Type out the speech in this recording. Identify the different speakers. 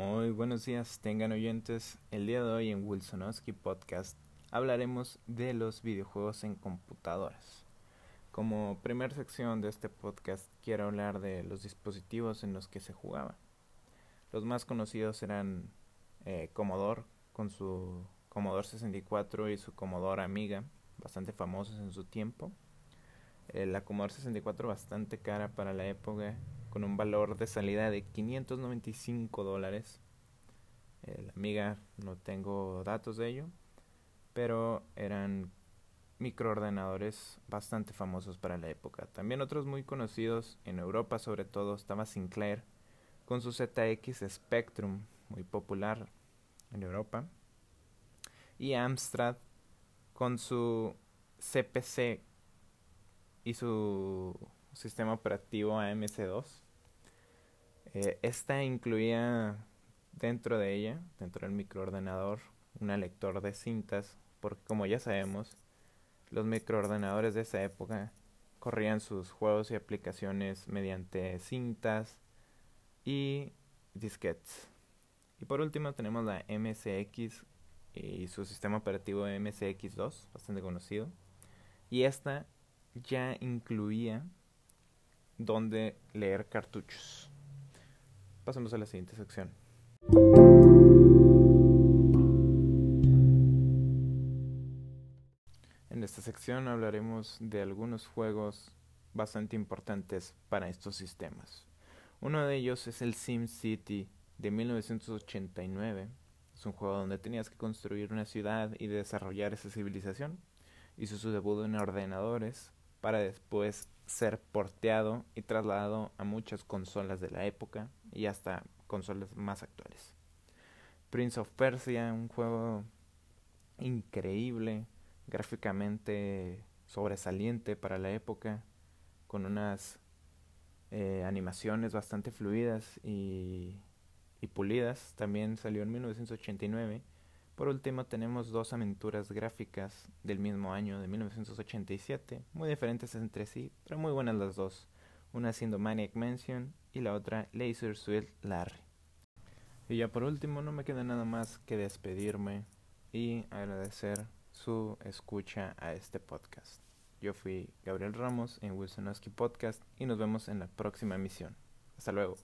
Speaker 1: Muy buenos días, tengan oyentes. El día de hoy en Wilsonowski Podcast hablaremos de los videojuegos en computadoras. Como primera sección de este podcast quiero hablar de los dispositivos en los que se jugaba. Los más conocidos eran eh, Commodore con su Commodore 64 y su Commodore Amiga, bastante famosos en su tiempo. La Commodore 64 bastante cara para la época, con un valor de salida de 595 dólares. Eh, la Amiga no tengo datos de ello, pero eran microordenadores bastante famosos para la época. También otros muy conocidos en Europa, sobre todo estaba Sinclair con su ZX Spectrum, muy popular en Europa, y Amstrad con su CPC y su sistema operativo AMC2. Eh, esta incluía dentro de ella, dentro del microordenador, una lector de cintas, porque como ya sabemos, los microordenadores de esa época corrían sus juegos y aplicaciones mediante cintas y disquetes. Y por último tenemos la MSX y su sistema operativo MSX2, bastante conocido. Y esta ya incluía donde leer cartuchos. Pasamos a la siguiente sección. En esta sección hablaremos de algunos juegos bastante importantes para estos sistemas. Uno de ellos es el Sim City de 1989. Es un juego donde tenías que construir una ciudad y desarrollar esa civilización. Hizo su debut en ordenadores para después ser porteado y trasladado a muchas consolas de la época y hasta consolas más actuales. Prince of Persia, un juego increíble, gráficamente sobresaliente para la época, con unas eh, animaciones bastante fluidas y, y pulidas. También salió en 1989 por último tenemos dos aventuras gráficas del mismo año, de 1987, muy diferentes entre sí, pero muy buenas las dos, una siendo Maniac Mansion y la otra Laser Suit Larry. Y ya por último no me queda nada más que despedirme y agradecer su escucha a este podcast. Yo fui Gabriel Ramos en Wilsonowski Podcast y nos vemos en la próxima emisión. Hasta luego.